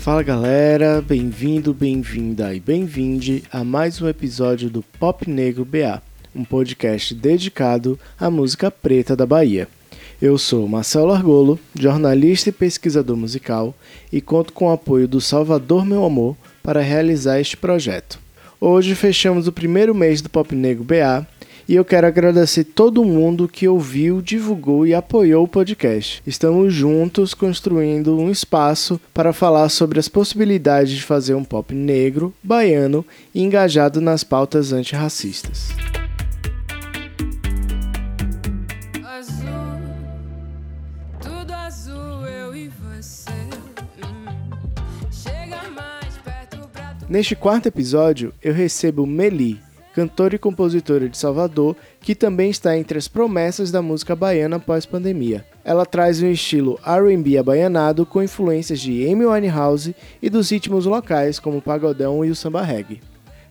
Fala galera, bem-vindo, bem-vinda e bem-vinde a mais um episódio do Pop Negro BA, um podcast dedicado à música preta da Bahia. Eu sou Marcelo Argolo, jornalista e pesquisador musical, e conto com o apoio do Salvador Meu Amor para realizar este projeto. Hoje fechamos o primeiro mês do Pop Negro BA e eu quero agradecer todo mundo que ouviu, divulgou e apoiou o podcast. Estamos juntos construindo um espaço para falar sobre as possibilidades de fazer um pop negro, baiano e engajado nas pautas antirracistas. Neste quarto episódio, eu recebo Meli, cantora e compositora de Salvador, que também está entre as promessas da música baiana pós-pandemia. Ela traz um estilo R&B abaianado com influências de Amy Winehouse e dos ritmos locais como o pagodão e o samba reggae.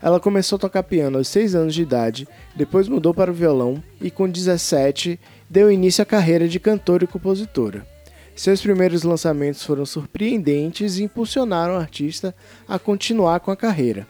Ela começou a tocar piano aos 6 anos de idade, depois mudou para o violão e com 17 deu início à carreira de cantora e compositora. Seus primeiros lançamentos foram surpreendentes e impulsionaram a artista a continuar com a carreira.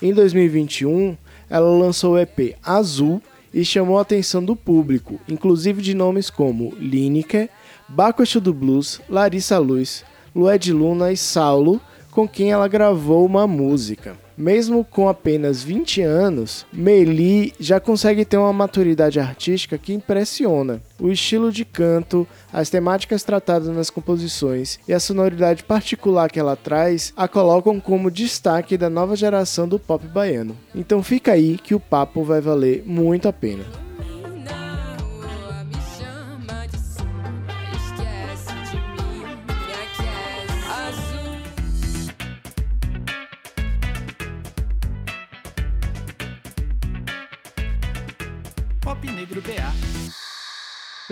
Em 2021, ela lançou o EP Azul e chamou a atenção do público, inclusive de nomes como Lineker, Baco do Blues, Larissa Luz, Lued Luna e Saulo, com quem ela gravou uma música. Mesmo com apenas 20 anos, Meli já consegue ter uma maturidade artística que impressiona. O estilo de canto, as temáticas tratadas nas composições e a sonoridade particular que ela traz a colocam como destaque da nova geração do pop baiano. Então fica aí que o papo vai valer muito a pena.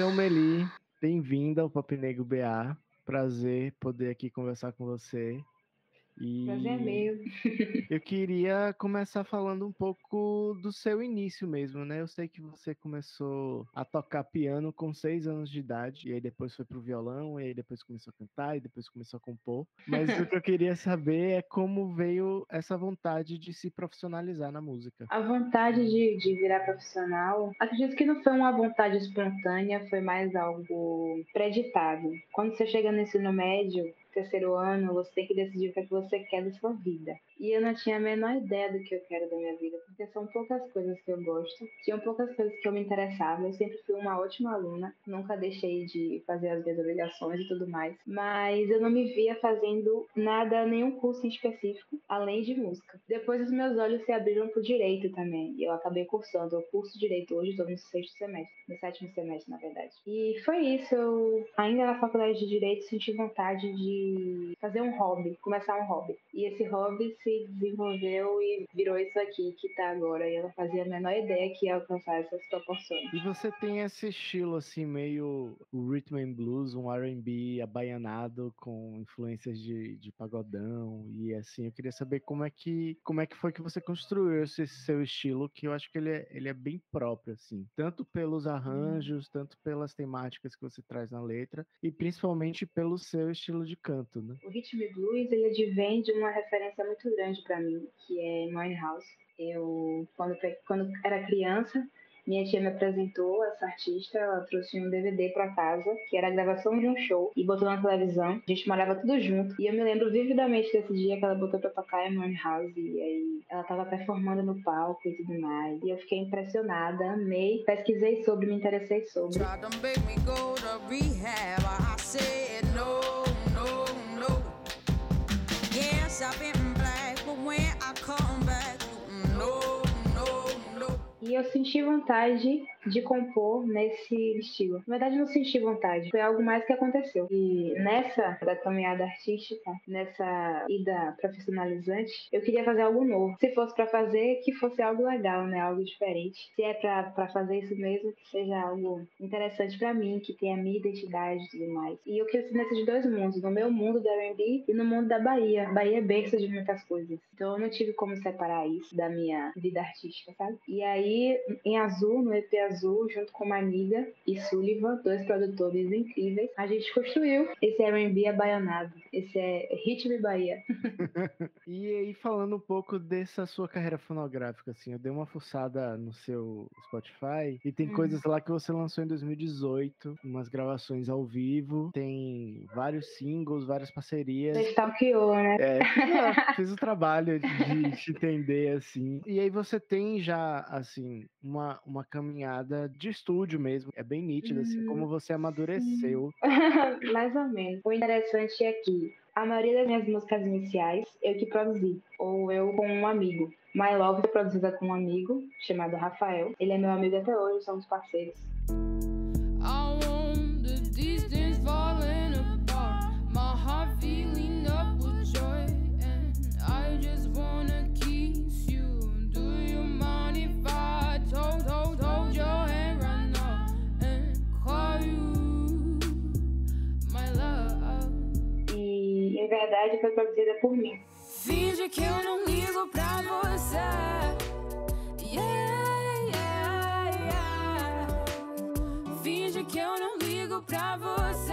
Meli, bem-vinda ao Pop Negro BA. Prazer poder aqui conversar com você. E Prazer meu. eu queria começar falando um pouco do seu início mesmo, né? Eu sei que você começou a tocar piano com seis anos de idade, e aí depois foi pro violão, e aí depois começou a cantar, e depois começou a compor. Mas o que eu queria saber é como veio essa vontade de se profissionalizar na música. A vontade de, de virar profissional, acredito que não foi uma vontade espontânea, foi mais algo preditado. Quando você chega no ensino médio, terceiro ano, você tem que decidir o que, é que você quer da sua vida. E eu não tinha a menor ideia do que eu quero da minha vida, porque são poucas coisas que eu gosto, tinham poucas coisas que eu me interessava. Eu sempre fui uma ótima aluna, nunca deixei de fazer as minhas obrigações e tudo mais, mas eu não me via fazendo nada, nenhum curso em específico, além de música. Depois os meus olhos se abriram para o direito também, e eu acabei cursando. Eu curso direito hoje, estou no sexto semestre, no sétimo semestre, na verdade. E foi isso, eu ainda na faculdade de direito senti vontade de fazer um hobby, começar um hobby. E esse hobby se se desenvolveu e virou isso aqui que tá agora. E eu não fazia a menor ideia que ia alcançar essas proporções. E você tem esse estilo assim, meio rhythm and blues, um R&B abaianado com influências de, de pagodão e assim, eu queria saber como é que como é que foi que você construiu esse seu estilo, que eu acho que ele é, ele é bem próprio assim, tanto pelos arranjos, tanto pelas temáticas que você traz na letra e principalmente pelo seu estilo de canto, né? O rhythm blues ele advém de uma referência muito grande grande para mim, que é House. Eu, quando, quando era criança, minha tia me apresentou essa artista, ela trouxe um DVD para casa, que era a gravação de um show, e botou na televisão. A gente morava tudo junto. E eu me lembro vividamente desse dia que ela botou pra tocar Amy House, e aí ela tava performando no palco e tudo mais. E eu fiquei impressionada, amei, pesquisei sobre, me interessei sobre. I've been E eu senti vontade de compor nesse estilo. Na verdade, não senti vontade, foi algo mais que aconteceu. E nessa da caminhada artística, nessa ida profissionalizante, eu queria fazer algo novo. Se fosse para fazer, que fosse algo legal, né? Algo diferente. Se é para fazer isso mesmo, que seja algo interessante para mim, que tenha minha identidade e tudo mais. E eu cresci nesses dois mundos, no meu mundo da R&B e no mundo da Bahia. Bahia é berço de muitas coisas. Então eu não tive como separar isso da minha vida artística, sabe? E aí, em azul, no EP azul, junto com Maniga e Sullivan, dois produtores incríveis, a gente construiu esse R&B abaianado, esse é Ritmo Bahia. e aí, falando um pouco dessa sua carreira fonográfica, assim, eu dei uma fuçada no seu Spotify e tem hum. coisas lá que você lançou em 2018, umas gravações ao vivo, tem vários singles, várias parcerias. Você stalkeou, né? É, fiz o trabalho de te entender, assim. E aí você tem já, assim, uma, uma caminhada de estúdio mesmo. É bem nítido, assim, como hum, você amadureceu. Mais ou menos. O interessante é que a maioria das minhas músicas iniciais eu que produzi, ou eu com um amigo. My Love foi produzida com um amigo chamado Rafael. Ele é meu amigo até hoje, somos parceiros. Verdade foi produzida por mim. Finge que eu não ligo pra você. Yeah, yeah, yeah. Finge que eu não ligo pra você.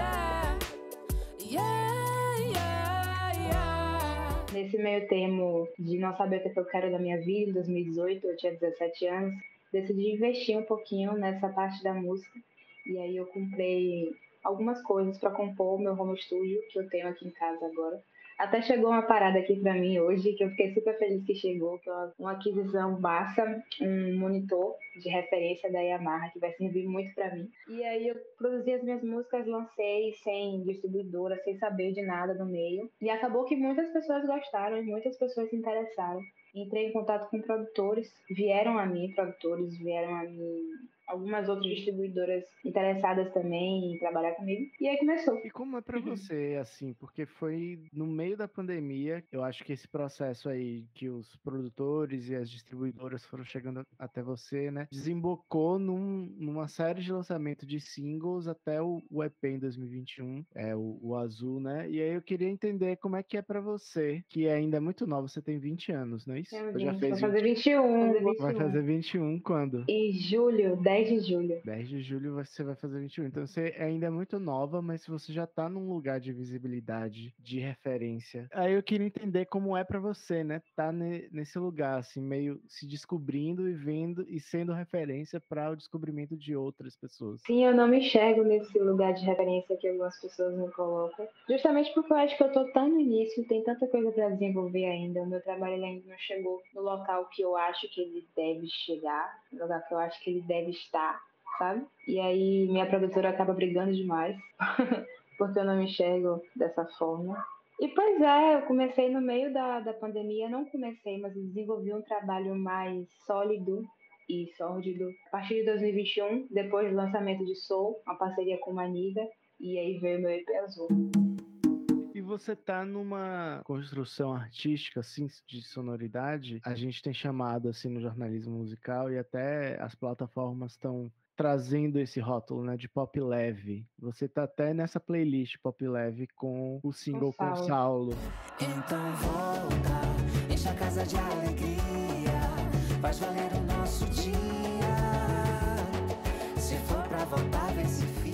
Yeah, yeah, yeah. Nesse meio termo de não saber o que eu quero da minha vida, em 2018, eu tinha 17 anos, decidi investir um pouquinho nessa parte da música. E aí eu comprei algumas coisas para compor o meu home studio que eu tenho aqui em casa agora. Até chegou uma parada aqui para mim hoje que eu fiquei super feliz que chegou, que é uma aquisição massa, um monitor de referência da Yamaha que vai servir muito para mim. E aí eu produzi as minhas músicas, lancei sem distribuidora, sem saber de nada no meio. E acabou que muitas pessoas gostaram, muitas pessoas se interessaram. Entrei em contato com produtores, vieram a mim, produtores vieram a mim algumas outras distribuidoras interessadas também em trabalhar comigo. E aí começou. E como é para uhum. você, assim, porque foi no meio da pandemia, eu acho que esse processo aí que os produtores e as distribuidoras foram chegando até você, né, desembocou num, numa série de lançamento de singles até o, o EP em 2021, é o, o, Azul, né? E aí eu queria entender como é que é para você, que ainda é muito nova, você tem 20 anos, não é isso? É, já fez vai fazer 21. 21. Vai fazer 21 quando? Em julho, 10 10 de julho. 10 de julho você vai fazer 21. Então você ainda é muito nova, mas você já tá num lugar de visibilidade, de referência. Aí eu queria entender como é para você, né? Tá nesse lugar, assim, meio se descobrindo e vendo e sendo referência para o descobrimento de outras pessoas. Sim, eu não me enxergo nesse lugar de referência que algumas pessoas me colocam. Justamente porque eu acho que eu tô tão no início, tem tanta coisa para desenvolver ainda. O meu trabalho ainda não chegou no local que eu acho que ele deve chegar, no lugar que eu acho que ele deve estar, sabe? E aí minha produtora acaba brigando demais, porque eu não me enxergo dessa forma. E pois é, eu comecei no meio da, da pandemia, não comecei, mas desenvolvi um trabalho mais sólido e sórdido a partir de 2021, depois do lançamento de Soul, uma parceria com Maniga, e aí veio meu EP Azul você tá numa construção artística, assim, de sonoridade, a gente tem chamado, assim, no jornalismo musical e até as plataformas estão trazendo esse rótulo, né, de pop leve. Você tá até nessa playlist pop leve com o single com Saulo. Saulo. Então volta, enche a casa de alegria, faz valer o nosso dia. Se for pra voltar, vê se fica.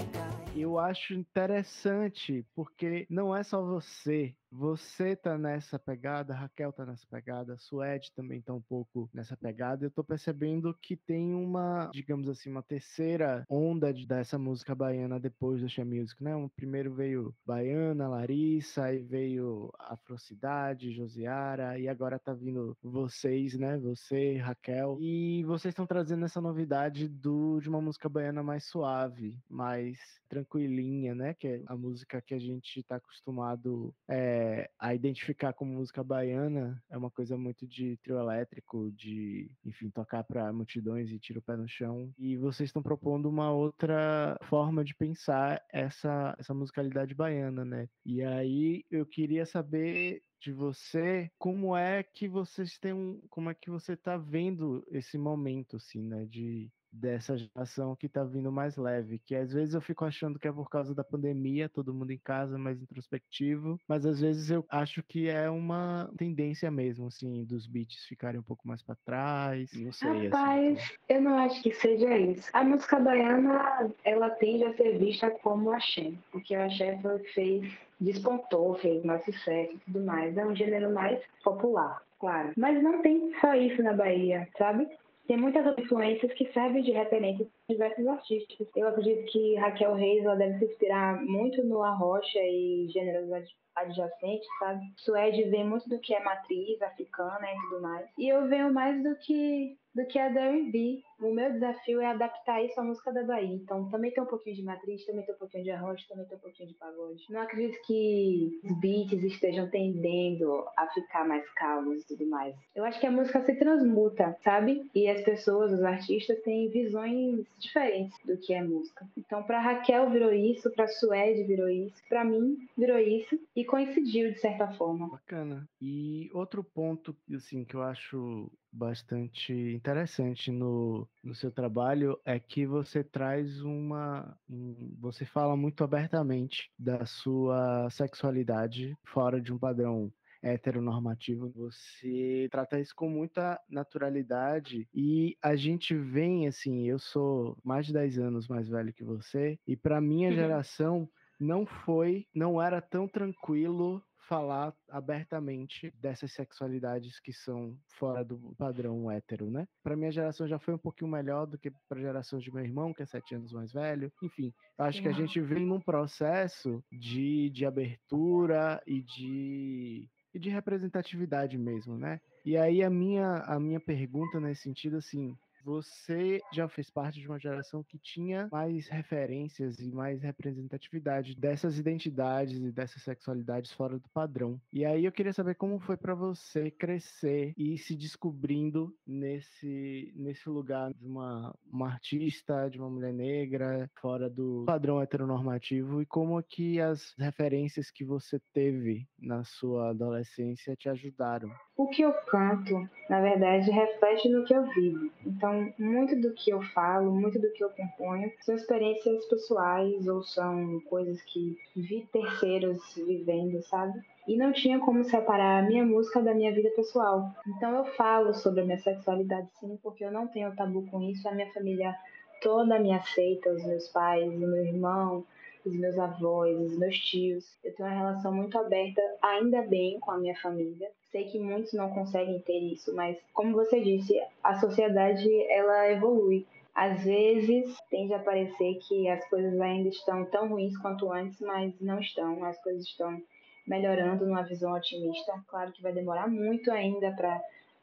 Eu acho interessante porque não é só você você tá nessa pegada, Raquel tá nessa pegada, Suede também tá um pouco nessa pegada. Eu tô percebendo que tem uma, digamos assim, uma terceira onda de, dessa música baiana depois do She Music, né? Um, primeiro veio Baiana, Larissa, aí veio Afrocidade, Josiara, e agora tá vindo vocês, né? Você, Raquel. E vocês estão trazendo essa novidade do, de uma música baiana mais suave, mais tranquilinha, né? Que é a música que a gente tá acostumado. É, é, a identificar como música baiana é uma coisa muito de trio elétrico, de, enfim, tocar para multidões e tira o pé no chão. E vocês estão propondo uma outra forma de pensar essa, essa musicalidade baiana, né? E aí eu queria saber de você, como é que vocês têm um, como é que você tá vendo esse momento assim, né, de dessa geração que tá vindo mais leve, que às vezes eu fico achando que é por causa da pandemia, todo mundo em casa, mais introspectivo, mas às vezes eu acho que é uma tendência mesmo, assim, dos beats ficarem um pouco mais para trás, não sei. Assim, Rapaz, assim, eu não acho que seja isso. A música baiana, ela tende a ser vista como axé, porque o axé foi o que fez, despontou, fez mais sucesso e tudo mais. É um gênero mais popular, claro. Mas não tem só isso na Bahia, sabe? Tem muitas influências que servem de referência para diversos artistas. Eu acredito que Raquel Reis ela deve se inspirar muito no Arrocha e gêneros adjacentes, sabe? Suede vem muito do que é matriz africana e tudo mais. E eu venho mais do que do que a da R&B. O meu desafio é adaptar isso à música da Bahia. Então, também tem um pouquinho de matriz, também tem um pouquinho de arroz, também tem um pouquinho de pagode. Não acredito que os beats estejam tendendo a ficar mais calmos e tudo mais. Eu acho que a música se transmuta, sabe? E as pessoas, os artistas, têm visões diferentes do que é música. Então, para Raquel virou isso, para Suede virou isso, para mim virou isso e coincidiu de certa forma. Bacana. E outro ponto, assim, que eu acho bastante interessante no, no seu trabalho é que você traz uma. Um, você fala muito abertamente da sua sexualidade fora de um padrão heteronormativo, você trata isso com muita naturalidade e a gente vem assim, eu sou mais de 10 anos mais velho que você e para minha uhum. geração não foi, não era tão tranquilo falar abertamente dessas sexualidades que são fora do padrão hétero, né? Para minha geração já foi um pouquinho melhor do que para a geração de meu irmão, que é sete anos mais velho. Enfim, acho que a gente vem num processo de, de abertura e de, e de representatividade mesmo, né? E aí a minha, a minha pergunta nesse sentido, assim, você já fez parte de uma geração que tinha mais referências e mais representatividade dessas identidades e dessas sexualidades fora do padrão. E aí eu queria saber como foi para você crescer e se descobrindo nesse, nesse lugar de uma, uma artista, de uma mulher negra, fora do padrão heteronormativo e como que as referências que você teve na sua adolescência te ajudaram. O que eu canto, na verdade, reflete no que eu vivo. Então, muito do que eu falo, muito do que eu componho, são experiências pessoais ou são coisas que vi terceiros vivendo, sabe? E não tinha como separar a minha música da minha vida pessoal. Então, eu falo sobre a minha sexualidade, sim, porque eu não tenho tabu com isso. A minha família toda me aceita, os meus pais, o meu irmão, os meus avós, os meus tios. Eu tenho uma relação muito aberta, ainda bem, com a minha família. Sei que muitos não conseguem ter isso, mas como você disse, a sociedade ela evolui. Às vezes tende a parecer que as coisas ainda estão tão ruins quanto antes, mas não estão. As coisas estão melhorando numa visão otimista. Claro que vai demorar muito ainda para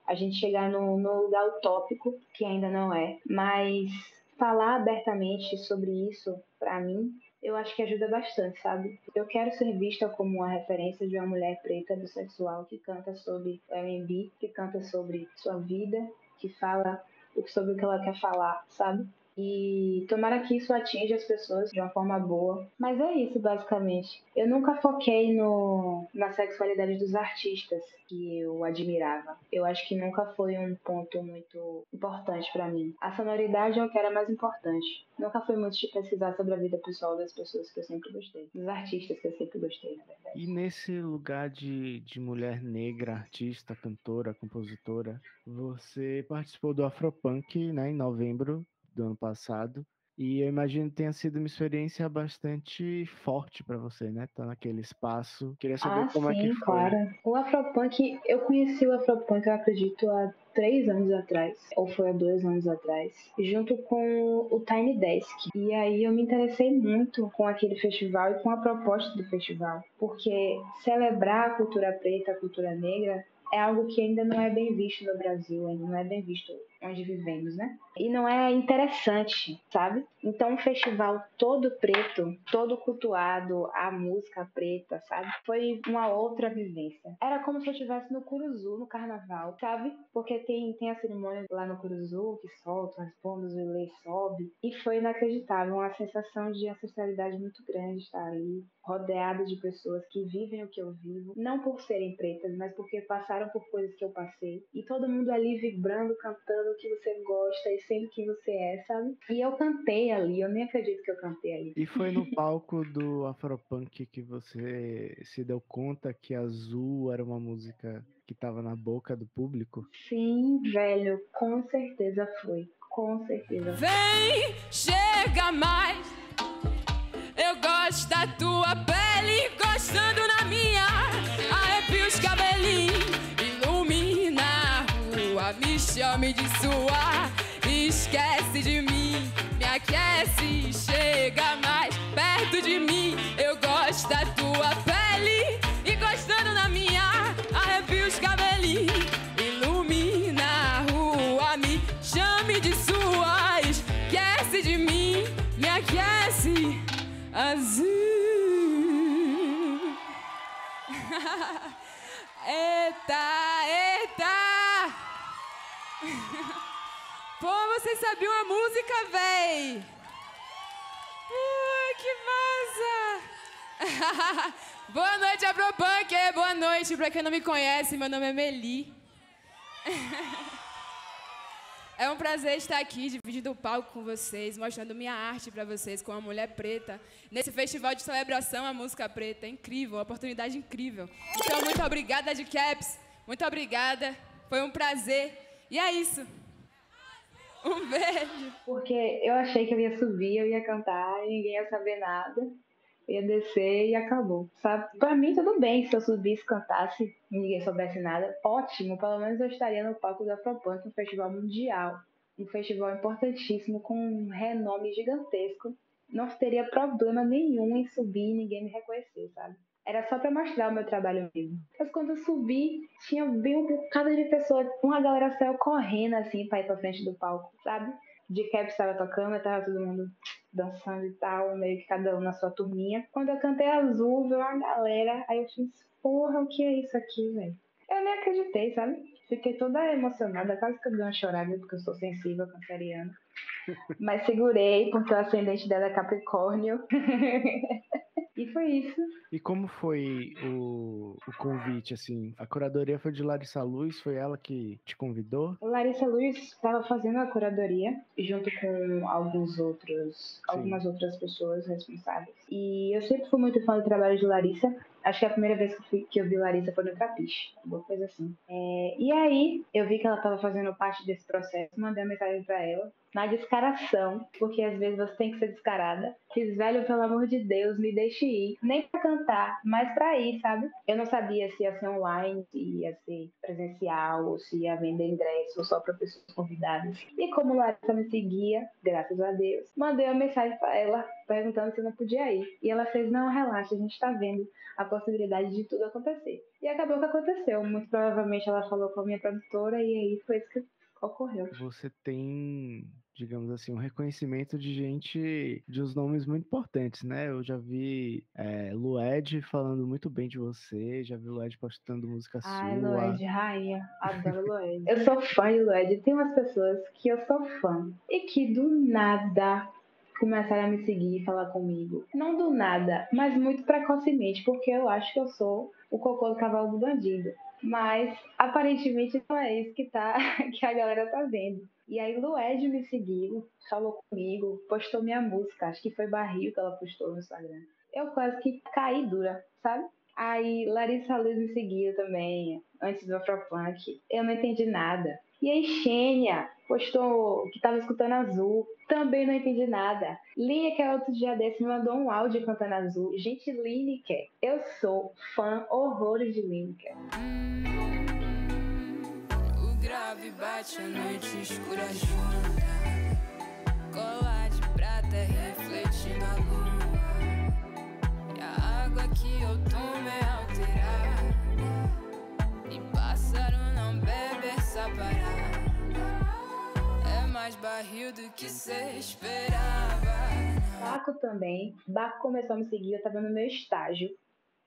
a gente chegar no, no lugar utópico, que ainda não é, mas falar abertamente sobre isso, para mim, eu acho que ajuda bastante, sabe? Eu quero ser vista como uma referência de uma mulher preta bissexual que canta sobre R&B, que canta sobre sua vida, que fala sobre o que ela quer falar, sabe? E tomara que isso atinja as pessoas de uma forma boa. Mas é isso, basicamente. Eu nunca foquei no, na sexualidade dos artistas que eu admirava. Eu acho que nunca foi um ponto muito importante para mim. A sonoridade é o que era mais importante. Nunca foi muito de pesquisar sobre a vida pessoal das pessoas que eu sempre gostei. Dos artistas que eu sempre gostei, na verdade. E nesse lugar de, de mulher negra, artista, cantora, compositora, você participou do Afropunk né, em novembro do ano passado. E eu imagino que tenha sido uma experiência bastante forte para você, né? Tá naquele espaço. Queria saber ah, como sim, é que foi. Claro. O Afropunk, eu conheci o Afropunk, eu acredito, há três anos atrás, ou foi há dois anos atrás, junto com o Tiny Desk. E aí eu me interessei muito com aquele festival e com a proposta do festival, porque celebrar a cultura preta, a cultura negra, é algo que ainda não é bem visto no Brasil, ainda não é bem visto onde vivemos, né? E não é interessante, sabe? Então, um festival todo preto, todo cultuado, a música preta, sabe? Foi uma outra vivência. Era como se eu estivesse no Curuzu, no carnaval, sabe? Porque tem, tem a cerimônia lá no Curuzu que soltam as bombas, o Ilê sobe. E foi inacreditável, uma sensação de ancestralidade muito grande estar ali, rodeada de pessoas que vivem o que eu vivo, não por serem pretas, mas porque passaram por coisas que eu passei. E todo mundo ali vibrando, cantando, o que você gosta e sendo quem você é, sabe? E eu cantei ali, eu nem acredito que eu cantei ali. E foi no palco do Afropunk que você se deu conta que Azul era uma música que tava na boca do público? Sim, velho, com certeza foi. Com certeza. Vem, chega mais. Eu gosto da tua pele, gostando na minha. Chame de sua. Esquece de mim, me aquece, chega mais perto de mim. Eu gosto da tua pele e gostando na minha. Arrepio os cabelinhos, ilumina a rua, me chame de sua. Esquece de mim, me aquece azul. eita, eita! Pô, vocês sabiam a música, véi? Uh, que massa! boa noite, Afropunk! Boa noite, pra quem não me conhece, meu nome é Meli. É um prazer estar aqui, dividindo o palco com vocês, mostrando minha arte para vocês com uma mulher preta. Nesse festival de celebração à música preta. É incrível, uma oportunidade incrível. Então, muito obrigada, de Caps. Muito obrigada. Foi um prazer. E é isso. Um beijo. Porque eu achei que eu ia subir, eu ia cantar e ninguém ia saber nada. Ia descer e acabou, sabe? Pra mim, tudo bem se eu subisse, cantasse e ninguém soubesse nada. Ótimo, pelo menos eu estaria no palco da Afropunk, um festival mundial. Um festival importantíssimo, com um renome gigantesco. Não teria problema nenhum em subir e ninguém me reconhecer, sabe? Era só para mostrar o meu trabalho mesmo. Mas quando eu subi, tinha bem um bocado de pessoas. Uma galera saiu correndo assim pra ir pra frente do palco, sabe? De cap estava tocando, tava todo mundo dançando e tal, meio que cada um na sua turminha. Quando eu cantei azul, veio uma galera, aí eu fiz, porra, o que é isso aqui, velho? Eu nem acreditei, sabe? Fiquei toda emocionada, quase que eu dei uma chorada, porque eu sou sensível, canceriana. Mas segurei, porque o ascendente dela é Capricórnio. e foi isso. E como foi o, o convite, assim? A curadoria foi de Larissa Luz, foi ela que te convidou? Larissa Luz estava fazendo a curadoria, junto com alguns outros, algumas outras pessoas responsáveis. E eu sempre fui muito fã do trabalho de Larissa. Acho que a primeira vez que eu, fui, que eu vi Larissa foi no Trapiche, alguma coisa assim. É, e aí, eu vi que ela estava fazendo parte desse processo, mandei uma mensagem para ela, na descaração, porque às vezes você tem que ser descarada. Fiz, velho, pelo amor de Deus, me deixe ir. Nem pra cantar, mas pra ir, sabe? Eu não sabia se ia ser online, se ia ser presencial, ou se ia vender ingresso só pra pessoas convidadas. E como Larissa me seguia, graças a Deus, mandei uma mensagem pra ela, perguntando se não podia ir. E ela fez, não, relaxa, a gente tá vendo a possibilidade de tudo acontecer. E acabou que aconteceu. Muito provavelmente ela falou com a minha produtora e aí foi isso que ocorreu. Você tem, digamos assim, um reconhecimento de gente de uns nomes muito importantes, né? Eu já vi é, Lued falando muito bem de você, já vi Lued postando música Ai, sua. Lued, rainha. Adoro Lued. eu sou fã de Lued. Tem umas pessoas que eu sou fã e que do nada começaram a me seguir e falar comigo. Não do nada, mas muito precocemente, porque eu acho que eu sou o cocô do cavalo do bandido. Mas aparentemente não é isso que, tá, que a galera tá vendo. E aí Lued me seguiu, falou comigo, postou minha música, acho que foi Barril que ela postou no Instagram. Eu quase que caí dura, sabe? Aí Larissa Luz me seguiu também, antes do Afropunk. Eu não entendi nada. E aí Xênia postou que tava escutando Azul. Também não entendi nada. Lineker, outro dia desse, me mandou um áudio cantando Azul. Gente, Lineker, eu sou fã horrores de Lineker. O grave bate a noite escura junta. Colar de prata do que cê esperava. Baco também. Baco começou a me seguir, eu tava no meu estágio,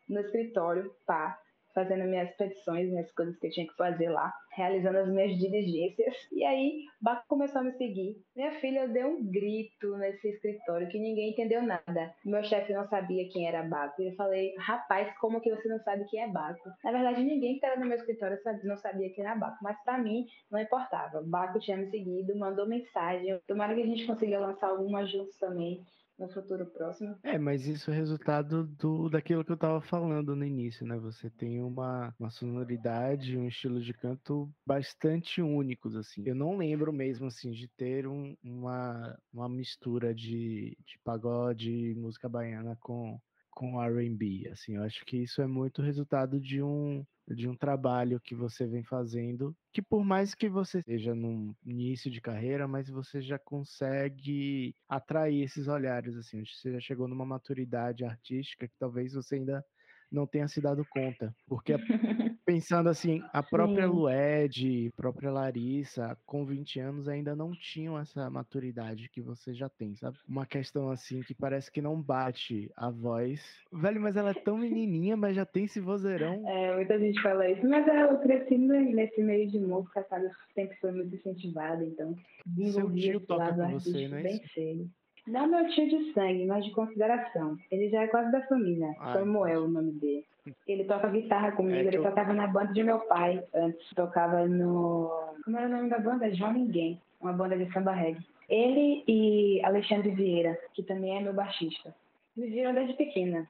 no escritório, pá. Fazendo minhas petições, minhas coisas que eu tinha que fazer lá, realizando as minhas diligências. E aí, Baco começou a me seguir. Minha filha deu um grito nesse escritório que ninguém entendeu nada. Meu chefe não sabia quem era Baco. Eu falei, rapaz, como que você não sabe quem é Baco? Na verdade, ninguém que estava no meu escritório não sabia quem era Baco, mas para mim não importava. Baco tinha me seguido, mandou mensagem. Tomara que a gente consiga lançar algumas juntos também no futuro próximo. É, mas isso é resultado do, daquilo que eu estava falando no início, né? Você tem uma, uma sonoridade, um estilo de canto bastante únicos, assim. Eu não lembro mesmo, assim, de ter um, uma, uma mistura de, de pagode, música baiana com, com R&B, assim. Eu acho que isso é muito resultado de um de um trabalho que você vem fazendo, que por mais que você esteja no início de carreira, mas você já consegue atrair esses olhares, assim, você já chegou numa maturidade artística que talvez você ainda não tenha se dado conta. Porque pensando assim, a própria Sim. Lued, a própria Larissa, com 20 anos ainda não tinham essa maturidade que você já tem, sabe? Uma questão assim que parece que não bate a voz. Velho, mas ela é tão menininha, mas já tem esse vozeirão. É, muita gente fala isso, mas eu cresci nesse meio de música, sabe? Eu sempre fui muito incentivada, então desenvolvi Seu tio toca com você, né? Bem cedo. Não meu tio de sangue, mas de consideração. Ele já é quase da família. Ah, Samuel, o nome dele. Ele toca guitarra comigo, é ele eu... tocava na banda de meu pai antes. Tocava no. Como era o nome da banda? João Ninguém, uma banda de samba reggae. Ele e Alexandre Vieira, que também é meu baixista. Me viram desde pequena.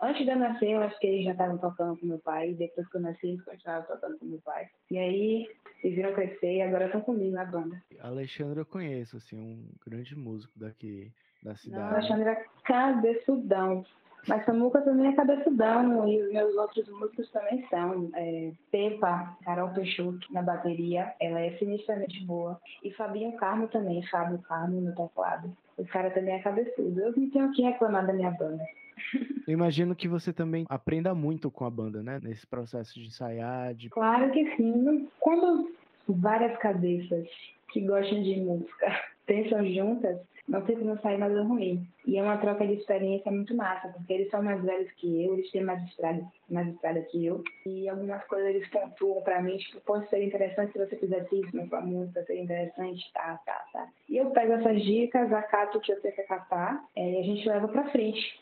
Antes de eu nascer, eu acho que eles já estavam tocando com meu pai. Depois que eu nasci, eles continuaram tocando com meu pai. E aí, eles viram crescer e agora estão comigo na banda. Alexandre eu conheço, assim, um grande músico daqui da cidade. Não, Alexandre é cabeçudão. Mas Samuca também é cabeçudão e os meus outros músicos também são. É, Pepa, Carol Peixoto na bateria, ela é sinistramente boa. E Fabinho Carmo também, Fábio Carmo no teclado. O cara também é cabeçudo. Eu não tenho o que reclamar da minha banda. Eu imagino que você também aprenda muito com a banda, né? Nesse processo de ensaiar. De... Claro que sim. Quando várias cabeças que gostam de música pensam juntas, não tem como sair nada ruim. E é uma troca de experiência muito massa, porque eles são mais velhos que eu, eles têm mais estrada, mais estrada que eu. E algumas coisas eles pontuam pra mim, tipo, pode ser interessante se você fizesse isso na sua música, seria interessante, tá, tá, tá. E eu pego essas dicas, acato o que eu tenho que acatar, é, e a gente leva pra frente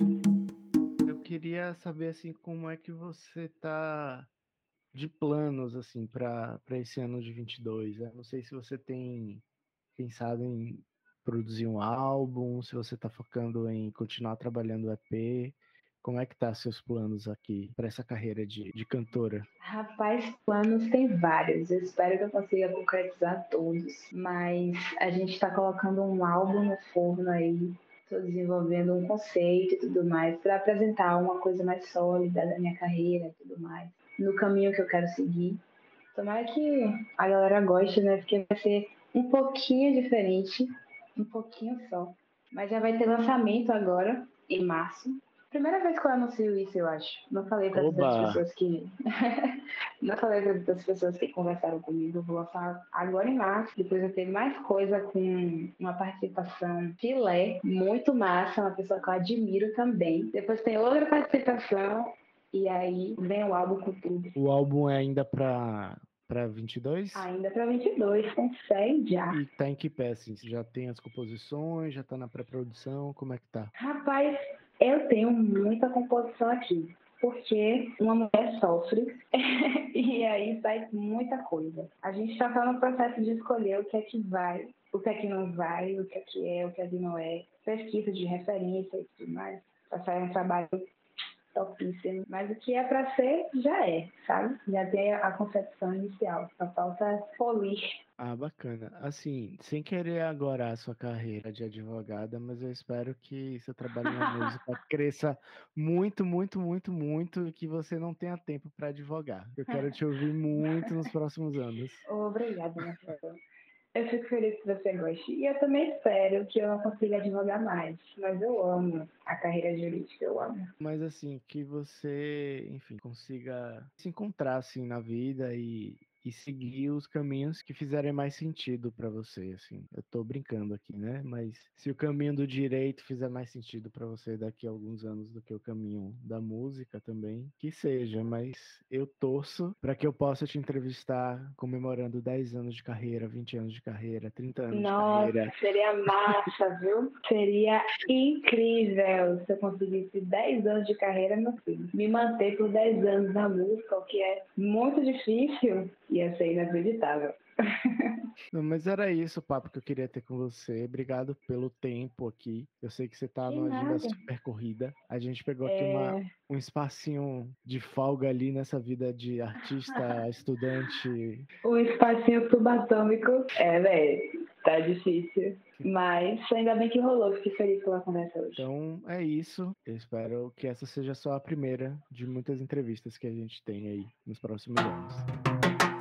queria saber assim como é que você tá de planos assim para esse ano de 22. Eu não sei se você tem pensado em produzir um álbum, se você está focando em continuar trabalhando EP. Como é que tá seus planos aqui para essa carreira de, de cantora? Rapaz, planos tem vários. Eu espero que eu consiga concretizar todos. Mas a gente está colocando um álbum no forno aí estou desenvolvendo um conceito e tudo mais para apresentar uma coisa mais sólida da minha carreira e tudo mais, no caminho que eu quero seguir. Tomara que a galera goste, né? Porque vai ser um pouquinho diferente, um pouquinho só. Mas já vai ter lançamento agora, em março. Primeira vez que eu anuncio isso, eu acho. Não falei para as pessoas que. não falei para as pessoas que conversaram comigo. Eu vou lançar agora em março. Depois eu tenho mais coisa com uma participação filé, muito massa, uma pessoa que eu admiro também. Depois tem outra participação. E aí vem o álbum com tudo. O álbum é ainda para para 22? Ainda para 22, consegue já. E tá em que pé, assim? Já tem as composições, já tá na pré-produção, como é que tá? Rapaz, eu tenho muita composição aqui, porque uma mulher sofre e aí sai muita coisa. A gente está só no processo de escolher o que é que vai, o que é que não vai, o que é que é, o que é que não é, pesquisa de referência e tudo mais, para sair um trabalho topíssimo. Mas o que é para ser, já é, sabe? Já tem a concepção inicial. Só falta polir. Ah, bacana. Assim, sem querer agora a sua carreira de advogada, mas eu espero que seu trabalho na música cresça muito, muito, muito, muito e que você não tenha tempo para advogar. Eu quero te ouvir muito nos próximos anos. Obrigada, minha eu fico feliz que você goste. E eu também espero que eu não consiga advogar mais. Mas eu amo a carreira jurídica, eu amo. Mas assim, que você, enfim, consiga se encontrar assim na vida e e seguir os caminhos que fizerem mais sentido para você, assim. Eu tô brincando aqui, né? Mas se o caminho do direito fizer mais sentido para você daqui a alguns anos do que o caminho da música também, que seja, mas eu torço para que eu possa te entrevistar comemorando 10 anos de carreira, 20 anos de carreira, 30 anos Nossa, de carreira. seria massa, viu? Seria incrível se eu conseguisse 10 anos de carreira, meu filho. Me manter por 10 anos na música, o que é muito difícil, ia ser inacreditável. Não, mas era isso o papo que eu queria ter com você. Obrigado pelo tempo aqui. Eu sei que você tá numa agenda super corrida. A gente pegou aqui uma, É, um espacinho de folga ali nessa vida de artista, estudante. o espacinho subatômico, é, velho, tá difícil. Mas ainda bem que rolou, fiquei feliz pela conversa hoje. Então é isso. Eu espero que essa seja só a primeira de muitas entrevistas que a gente tem aí nos próximos anos.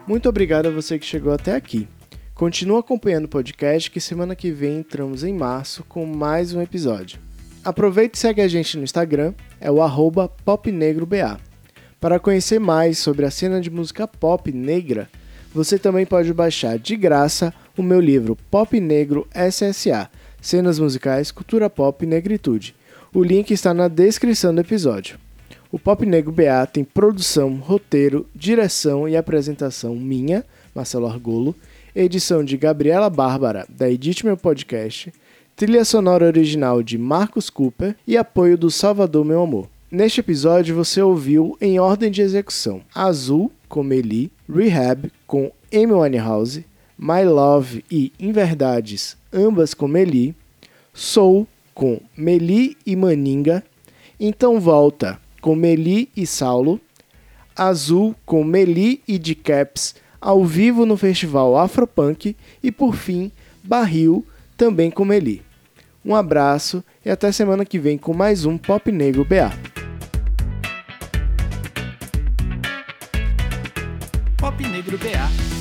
Muito obrigado a você que chegou até aqui. Continua acompanhando o podcast que semana que vem entramos em março com mais um episódio. Aproveite e segue a gente no Instagram, é o arroba popnegroba. Para conhecer mais sobre a cena de música pop negra, você também pode baixar de graça o meu livro Pop Negro SSA, Cenas Musicais, Cultura Pop e Negritude. O link está na descrição do episódio. O Pop Negro BA tem produção, roteiro, direção e apresentação minha, Marcelo Argolo, edição de Gabriela Bárbara, da Edite Meu Podcast, trilha sonora original de Marcos Cooper e apoio do Salvador Meu Amor. Neste episódio você ouviu em ordem de execução Azul com Meli, Rehab com Amy Winehouse, My Love e Inverdades, ambas com Meli, Soul com Meli e Maninga, Então Volta com Meli e Saulo, Azul com Meli e de Caps ao vivo no festival Afropunk e por fim Barril também com Meli. Um abraço e até semana que vem com mais um Pop Negro BA. Pop Negro BA.